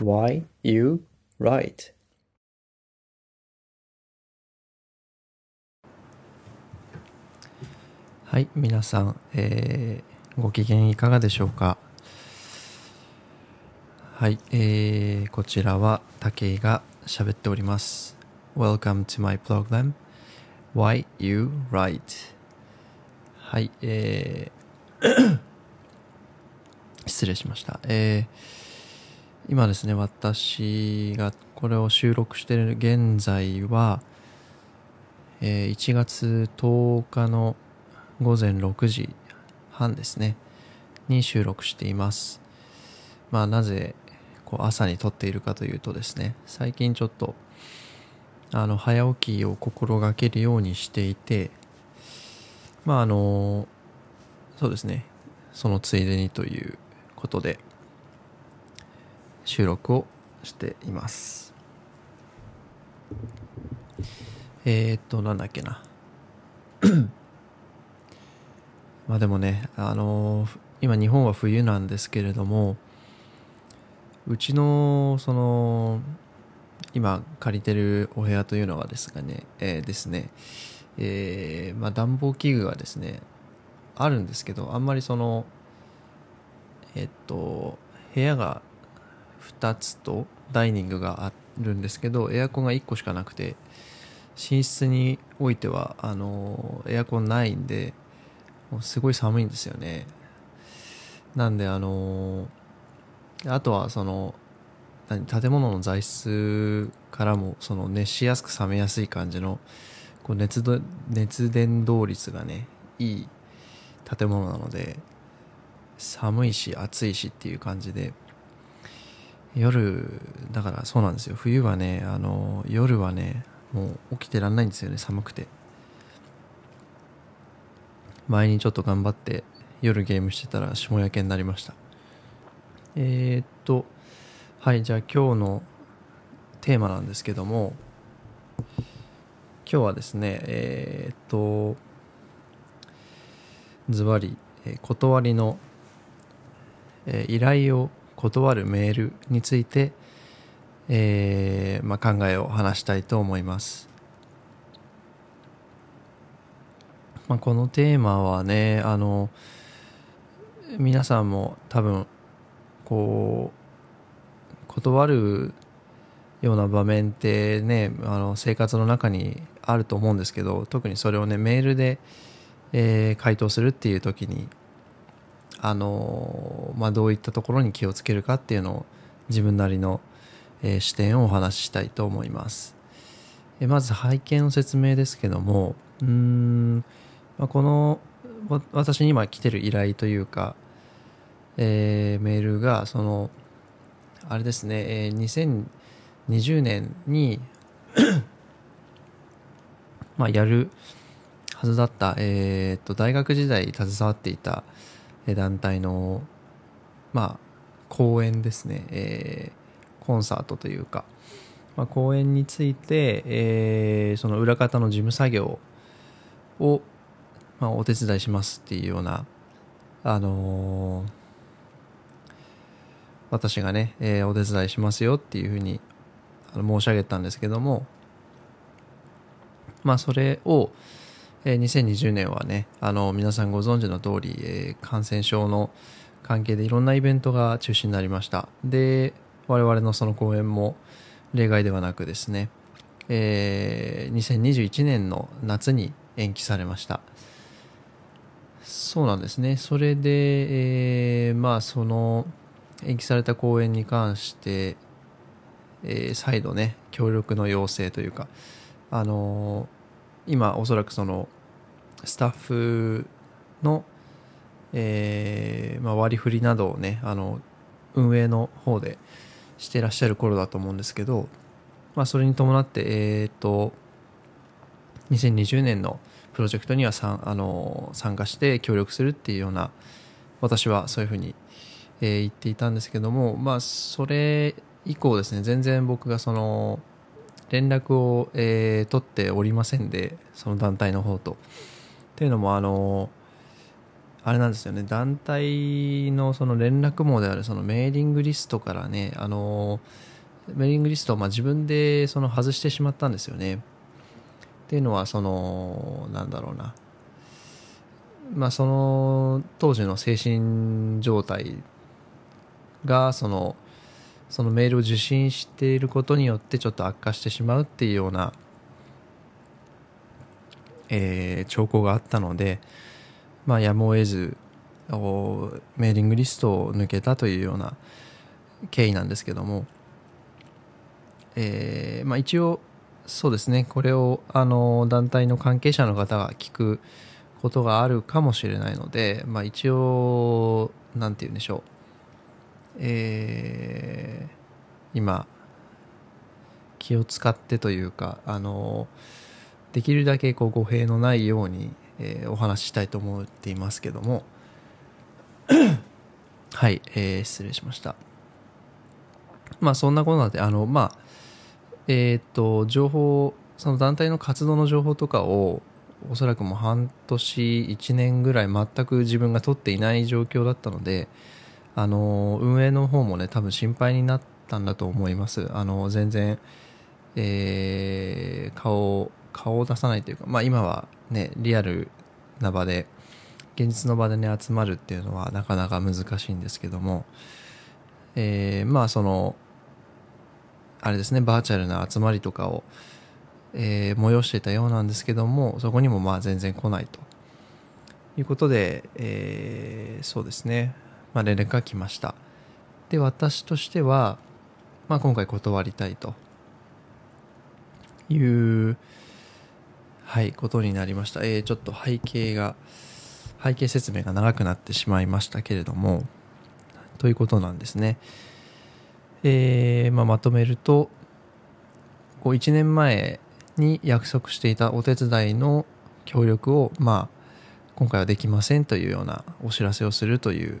Why You Write? はい、皆さん、えーご機嫌いかがでしょうか？はい、えーこちらは武井が喋っております。Welcome to my program Why You Write はい、えー 失礼しました。えー今ですね、私がこれを収録している現在は、えー1月10日の午前6時半ですねに収録しています。まあなぜこう朝に撮っているかというとですね最近ちょっとあの早起きを心がけるようにしていてまああのそうですねそのついでにということで収録をしています。えー、っとなんだっけな。まあでもね、あのー今日本は冬なんですけれども、うちの、その、今借りてるお部屋というのはですがね、えーですね、えーまあ暖房器具がですね、あるんですけど、あんまりその、えっと、部屋が2つとダイニングがあるんですけど、エアコンが1個しかなくて、寝室においては、あのエアコンないんで、もうすごい寒いんですよね。なんであのあとはその何建物の材質からもその熱しやすく冷めやすい感じのこう熱ど熱伝導率がねいい建物なので寒いし暑いしっていう感じで夜だからそうなんですよ。冬はねあの夜はねもう起きてらんないんですよね寒くて。前にちょっと頑張って夜ゲームしてたら霜焼けになりました。えー、っとはいじゃあ今日のテーマなんですけども今日はですねえー、っとズバリ断りの、えー依頼を断るメールについて、えーまあ、考えを話したいと思います。まあ、このテーマはねあの皆さんも多分こう断るような場面ってねあの生活の中にあると思うんですけど特にそれをねメールで、えー回答するっていう時にあの、まあ、どういったところに気をつけるかっていうのを自分なりの、えー視点をお話ししたいと思います。えまず背景の説明ですけどもうんまあ、このわ私に今来てる依頼というか、えーメールがそのあれですね、えー2020年に まあやるはずだった、えーっと大学時代携わっていた団体のまあ講演ですね、えーコンサートというか、まあ、講演について、えーその裏方の事務作業をまあ、お手伝いしますっていうような、あのー私がね、えーお手伝いしますよっていうふうに申し上げたんですけども、まあ、それを、えー2020年はね、あの、皆さんご存知の通り、えー感染症の関係でいろんなイベントが中止になりました。で、我々のその公演も例外ではなくですね、えー2021年の夏に延期されました。そうなんですね。それで、えーまあ、その、延期された公演に関して、えー再度ね、協力の要請というか、あのー今、おそらくその、スタッフの、えーまあ、割り振りなどをね、あの、運営の方でしてらっしゃる頃だと思うんですけど、まあ、それに伴って、えーと、2020年のプロジェクトにはさんあの参加して協力するっていうような私はそういうふうに、えー言っていたんですけどもまあそれ以降ですね全然僕がその連絡を、えー取っておりませんでその団体の方と。っていうのもあのあれなんですよね。団体のその連絡網であるそのメーリングリストからねあのメーリングリストをまあ自分でその外してしまったんですよね。っていうのはそのなんだろうな。まあその当時の精神状態がそのそのメールを受信していることによってちょっと悪化してしまうっていうような、えー、兆候があったので、まあ、やむを得ずメーリングリストを抜けたというような経緯なんですけども、えーまあ、一応そうですねこれをあの団体の関係者の方が聞くことがあるかもしれないので、まあ、一応何て言うんでしょう。えー、今気を使ってというかあのできるだけこう語弊のないように、えー、お話ししたいと思っていますけども。はい、えー、失礼しました。まあそんなことなんであのまあえっ、と情報その団体の活動の情報とかをおそらくもう半年1年ぐらい全く自分が取っていない状況だったのであの運営の方もね多分心配になったんだと思います。あの全然、えー、顔顔を出さないというか、まあ、今はねリアルな場で現実の場でね集まるっていうのはなかなか難しいんですけども、えー、まあそのあれですねバーチャルな集まりとかを、えー、催していたようなんですけどもそこにもまあ全然来ないということで、えー、そうですね。まあ、連絡が来ました。で私としては、まあ、今回断りたいと。いうはいことになりました、えー、ちょっと背景が背景説明が長くなってしまいましたけれどもということなんですね。えー、まあ、まとめるとこう1年前に約束していたお手伝いの協力をまあ今回はできませんというようなお知らせをするという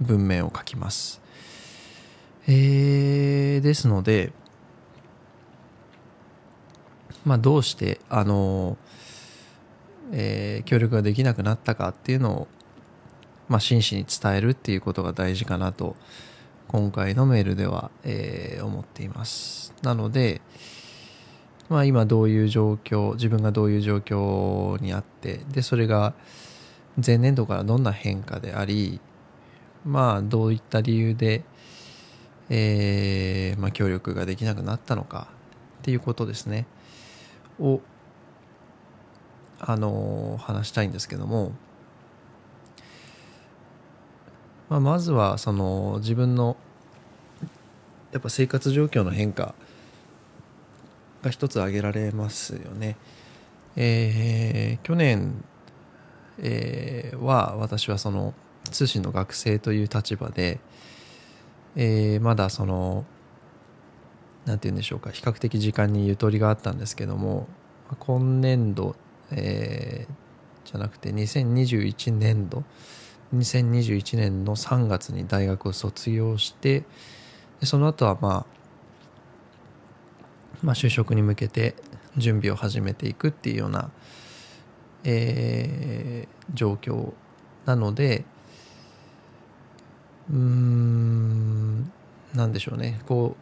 文面を書きます。えー、ですので、まあ、どうして、あの、えー、協力ができなくなったかっていうのを、まあ、真摯に伝えるっていうことが大事かなと、今回のメールでは、えー、思っています。なので、まあ、今どういう状況、自分がどういう状況にあって、で、それが前年度からどんな変化であり、まあどういった理由で、えーまあ、協力ができなくなったのかっていうことですねをあの話したいんですけども、まあ、まずはその自分のやっぱ生活状況の変化が一つ挙げられますよね。えー、去年、えー、は私はその通信の学生という立場で、えー、まだその何て言うんでしょうか比較的時間にゆとりがあったんですけども今年度、えー、じゃなくて2021年度2021年の3月に大学を卒業してその後はまあまあ就職に向けて準備を始めていくっていうような、えー、状況なので、うーんなんでしょうね。こ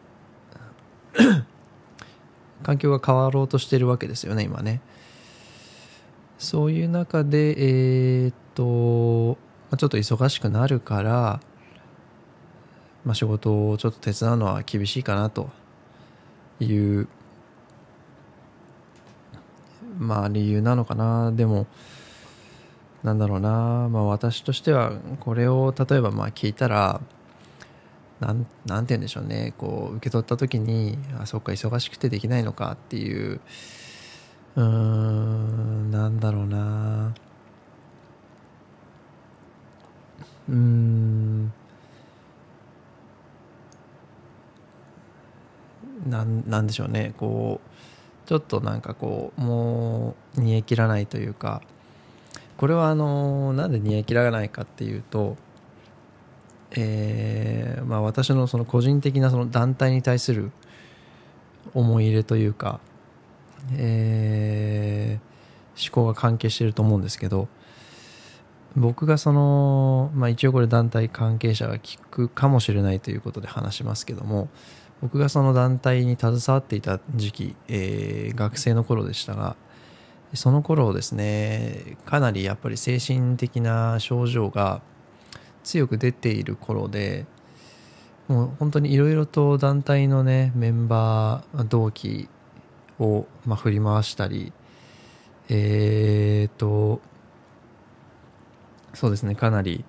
う 環境が変わろうとしてるわけですよね今ね。そういう中でえー、っとちょっと忙しくなるから、まあ、仕事をちょっと手伝うのは厳しいかなというまあ理由なのかな。でもなんだろうな、まあ、私としてはこれを例えばまあ聞いたらなんなんて言うんでしょうね。こう受け取った時にあそっか忙しくてできないのかっていううーんなんだろうな。うーん。なんなんでしょうね。こうちょっとなんかこうもう煮え切らないというか。これはあのなんで煮え切らないかっていうと、えーまあ、私のその個人的なその団体に対する思い入れというか、えー、思考が関係していると思うんですけど僕がその、まあ、一応これ団体関係者が聞くかもしれないということで話しますけども僕がその団体に携わっていた時期、えー、学生の頃でしたがその頃ですねかなりやっぱり精神的な症状が強く出ている頃でもう本当にいろいろと団体のねメンバー同期を、まあ、振り回したりえーとそうですねかなり、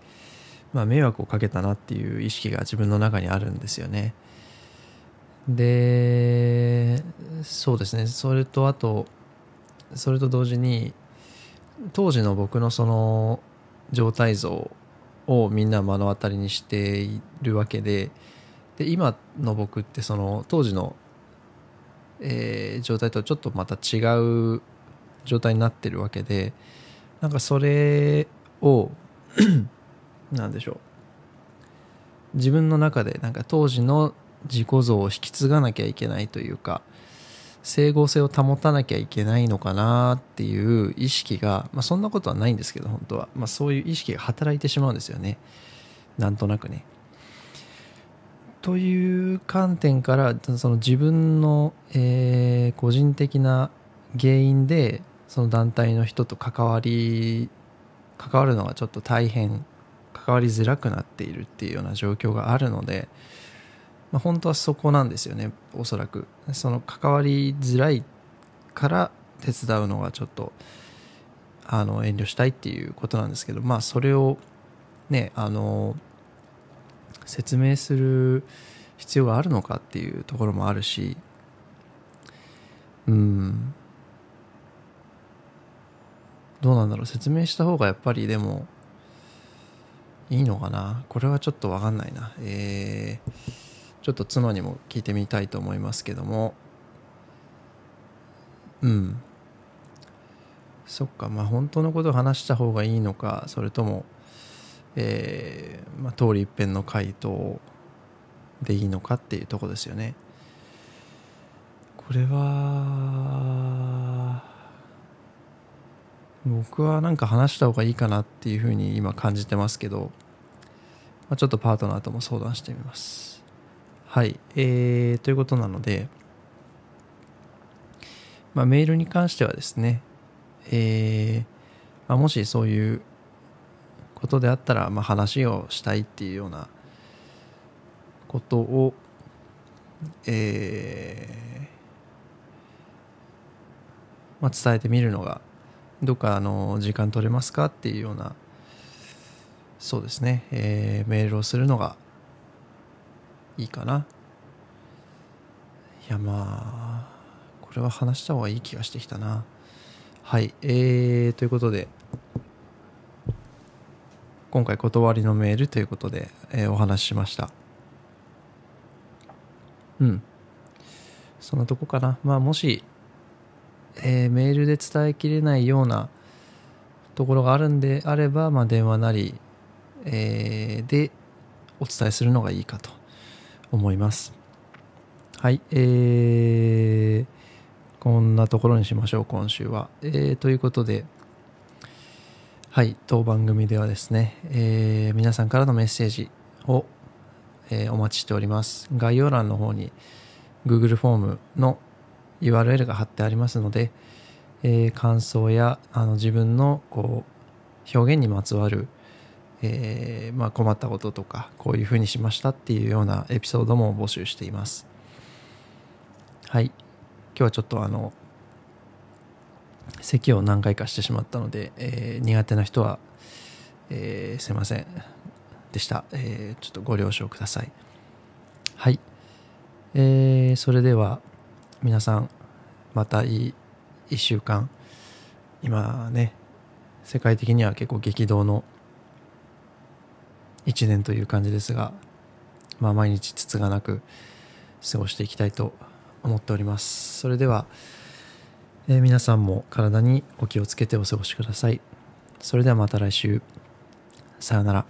まあ、迷惑をかけたなっていう意識が自分の中にあるんですよね。でそうですねそれとあとそれと同時に当時の僕のその状態像をみんな目の当たりにしているわけでで今の僕ってその当時の、えー、状態とちょっとまた違う状態になってるわけでなんかそれを 何でしょう。自分の中でなんか当時の自己像を引き継がなきゃいけないというか整合性を保たなきゃいけないのかなっていう意識が、まあ、そんなことはないんですけど本当は、まあ、そういう意識が働いてしまうんですよねなんとなくね。という観点からその自分の、えー、個人的な原因でその団体の人と関わり関わるのがちょっと大変関わりづらくなっているっていうような状況があるので、まあ、本当はそこなんですよねおそらく。その関わりづらいから手伝うのがちょっとあの遠慮したいっていうことなんですけどまあそれをねあの説明する必要があるのかっていうところもあるしうん。どうなんだろう。説明した方がやっぱりでもいいのかな。これはちょっと分かんないな。えー、ちょっと妻にも聞いてみたいと思いますけども。うん。そっか。まあ本当のことを話した方がいいのかそれともえー、まあ、通り一遍の回答でいいのかっていうとこですよね。これは僕はなんか話した方がいいかなっていうふうに今感じてますけど、まあ、ちょっとパートナーとも相談してみます。はい、えー、ということなので、まあ、メールに関してはですね、えーまあ、もしそういうことであったら、まあ、話をしたいっていうようなことを、えーまあ、伝えてみるのがどっかあの時間取れますかっていうようなそうですね、えー、メールをするのがいいかな。いやまあこれは話した方がいい気がしてきたな。はいえー、ということで今回断りのメールということで、えー、お話ししました。うん。そんなとこかな。まあもしえー、メールで伝えきれないようなところがあるんであれば、まあ、電話なり、えー、でお伝えするのがいいかと。思います。はい、えー、こんなところにしましょう、今週は。えー、ということで、はい、当番組ではですね、えー、皆さんからのメッセージを、えー、お待ちしております。概要欄の方に Google フォームの URL が貼ってありますので、えー、感想やあの自分のこう表現にまつわる、えー、まあ、困ったこととかこういうふうにしましたっていうようなエピソードも募集しています。はい。今日はちょっとあの咳を何回かしてしまったので、えー、苦手な人は、えー、すいませんでした、え、ちょっとご了承ください。はい、えー、それでは皆さんまたいい1週間。今ね世界的には結構激動の1年という感じですが、まあ、毎日つつがなく過ごしていきたいと思っております。それでは、えー、皆さんも体にお気をつけてお過ごしください。それではまた来週。さようなら。